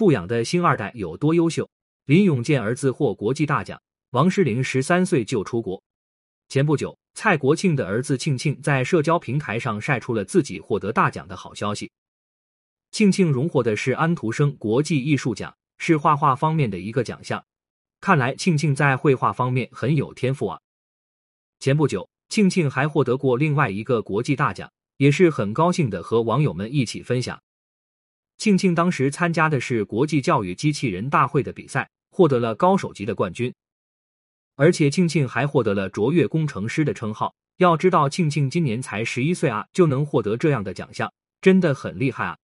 富养的星二代有多优秀？林永健儿子获国际大奖，王诗龄十三岁就出国。前不久，蔡国庆的儿子庆庆在社交平台上晒出了自己获得大奖的好消息。庆庆荣获的是安徒生国际艺术奖，是画画方面的一个奖项。看来庆庆在绘画方面很有天赋啊！前不久，庆庆还获得过另外一个国际大奖，也是很高兴的和网友们一起分享。庆庆当时参加的是国际教育机器人大会的比赛，获得了高手级的冠军，而且庆庆还获得了卓越工程师的称号。要知道，庆庆今年才十一岁啊，就能获得这样的奖项，真的很厉害啊！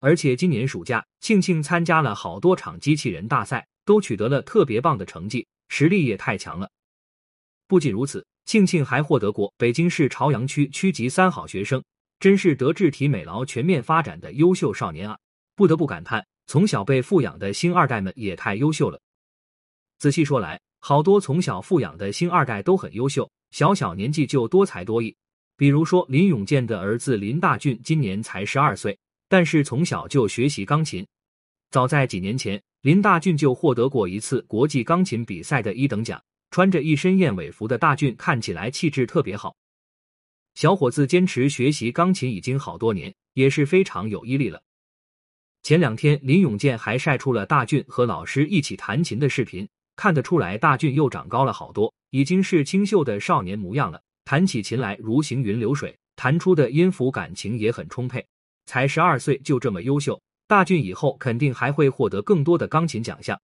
而且今年暑假，庆庆参加了好多场机器人大赛，都取得了特别棒的成绩，实力也太强了。不仅如此，庆庆还获得过北京市朝阳区区级三好学生。真是德智体美劳全面发展的优秀少年啊！不得不感叹，从小被富养的星二代们也太优秀了。仔细说来，好多从小富养的星二代都很优秀，小小年纪就多才多艺。比如说林永健的儿子林大俊，今年才十二岁，但是从小就学习钢琴。早在几年前，林大俊就获得过一次国际钢琴比赛的一等奖。穿着一身燕尾服的大俊看起来气质特别好。小伙子坚持学习钢琴已经好多年，也是非常有毅力了。前两天，林永健还晒出了大俊和老师一起弹琴的视频，看得出来大俊又长高了好多，已经是清秀的少年模样了。弹起琴来如行云流水，弹出的音符感情也很充沛。才十二岁就这么优秀，大俊以后肯定还会获得更多的钢琴奖项。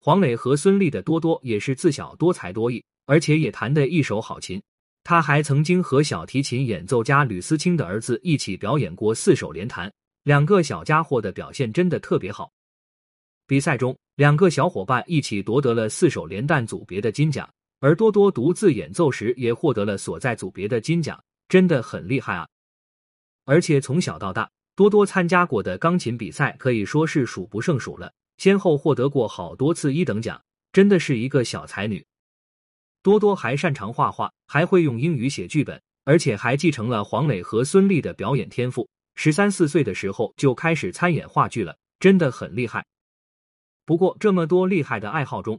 黄磊和孙俪的多多也是自小多才多艺，而且也弹得一手好琴。他还曾经和小提琴演奏家吕思清的儿子一起表演过四手联弹，两个小家伙的表现真的特别好。比赛中，两个小伙伴一起夺得了四手联弹组别的金奖，而多多独自演奏时也获得了所在组别的金奖，真的很厉害啊！而且从小到大，多多参加过的钢琴比赛可以说是数不胜数了，先后获得过好多次一等奖，真的是一个小才女。多多还擅长画画，还会用英语写剧本，而且还继承了黄磊和孙俪的表演天赋。十三四岁的时候就开始参演话剧了，真的很厉害。不过这么多厉害的爱好中，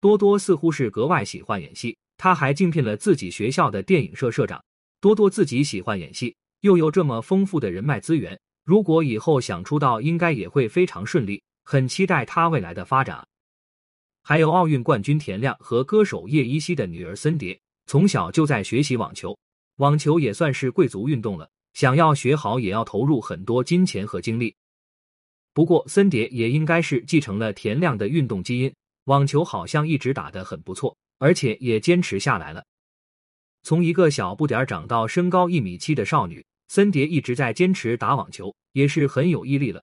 多多似乎是格外喜欢演戏，他还竞聘了自己学校的电影社社长。多多自己喜欢演戏，又有这么丰富的人脉资源，如果以后想出道，应该也会非常顺利。很期待他未来的发展。还有奥运冠军田亮和歌手叶一茜的女儿森蝶，从小就在学习网球。网球也算是贵族运动了，想要学好也要投入很多金钱和精力。不过森蝶也应该是继承了田亮的运动基因，网球好像一直打得很不错，而且也坚持下来了。从一个小不点长到身高一米七的少女，森蝶一直在坚持打网球，也是很有毅力了。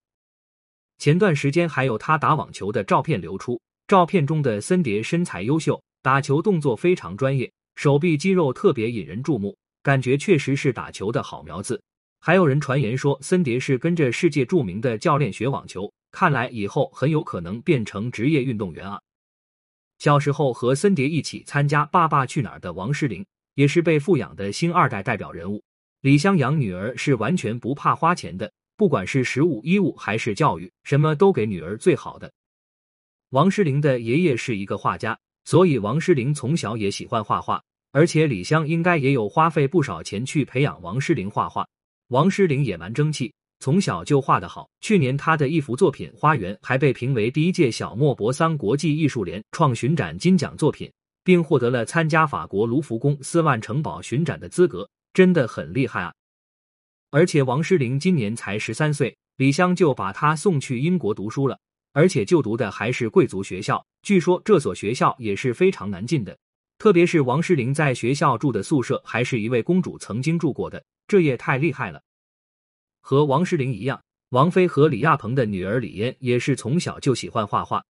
前段时间还有她打网球的照片流出。照片中的森蝶身材优秀，打球动作非常专业，手臂肌肉特别引人注目，感觉确实是打球的好苗子。还有人传言说森蝶是跟着世界著名的教练学网球，看来以后很有可能变成职业运动员啊。小时候和森蝶一起参加《爸爸去哪儿》的王诗龄，也是被富养的星二代代表人物。李湘养女儿是完全不怕花钱的，不管是食物、衣物还是教育，什么都给女儿最好的。王诗龄的爷爷是一个画家，所以王诗龄从小也喜欢画画，而且李湘应该也有花费不少钱去培养王诗龄画画。王诗龄也蛮争气，从小就画得好。去年他的一幅作品《花园》还被评为第一届小莫泊桑国际艺术联创巡展金奖作品，并获得了参加法国卢浮宫斯万城堡巡展的资格，真的很厉害啊！而且王诗龄今年才十三岁，李湘就把他送去英国读书了。而且就读的还是贵族学校，据说这所学校也是非常难进的。特别是王诗龄在学校住的宿舍，还是一位公主曾经住过的，这也太厉害了。和王诗龄一样，王菲和李亚鹏的女儿李嫣也是从小就喜欢画画。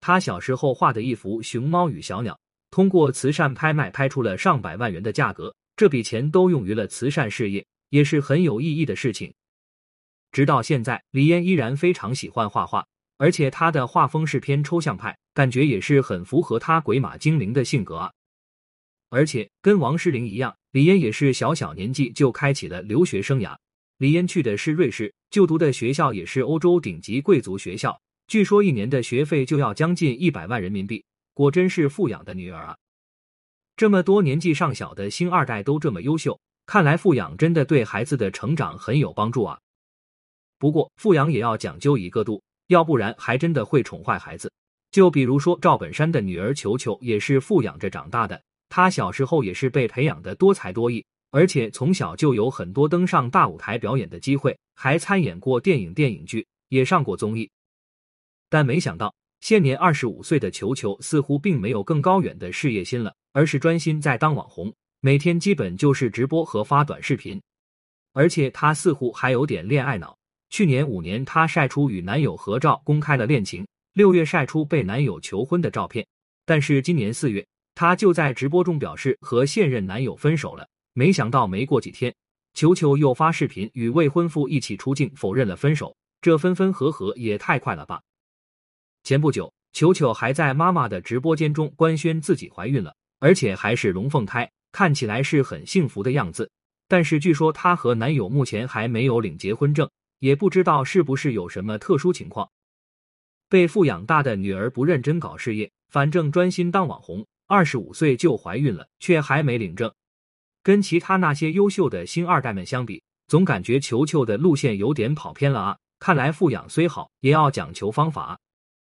她小时候画的一幅熊猫与小鸟，通过慈善拍卖拍出了上百万元的价格，这笔钱都用于了慈善事业，也是很有意义的事情。直到现在，李嫣依然非常喜欢画画。而且他的画风是偏抽象派，感觉也是很符合他鬼马精灵的性格啊。而且跟王诗龄一样，李嫣也是小小年纪就开启了留学生涯。李嫣去的是瑞士，就读的学校也是欧洲顶级贵族学校，据说一年的学费就要将近一百万人民币，果真是富养的女儿啊！这么多年纪尚小的星二代都这么优秀，看来富养真的对孩子的成长很有帮助啊。不过富养也要讲究一个度，要不然还真的会宠坏孩子。就比如说赵本山的女儿球球也是富养着长大的，她小时候也是被培养的多才多艺。而且从小就有很多登上大舞台表演的机会，还参演过电影、电影剧，也上过综艺。但没想到，现年二十五岁的球球似乎并没有更高远的事业心了，而是专心在当网红，每天基本就是直播和发短视频。而且她似乎还有点恋爱脑。去年五年，她晒出与男友合照，公开了恋情；六月晒出被男友求婚的照片。但是今年四月，她就在直播中表示和现任男友分手了。没想到没过几天，球球又发视频与未婚夫一起出镜，否认了分手。这分分合合也太快了吧！前不久，球球还在妈妈的直播间中官宣自己怀孕了，而且还是龙凤胎，看起来是很幸福的样子。但是据说她和男友目前还没有领结婚证，也不知道是不是有什么特殊情况。被富养大的女儿不认真搞事业，反正专心当网红，二十五岁就怀孕了，却还没领证。跟其他那些优秀的星二代们相比，总感觉球球的路线有点跑偏了啊！看来富养虽好，也要讲求方法。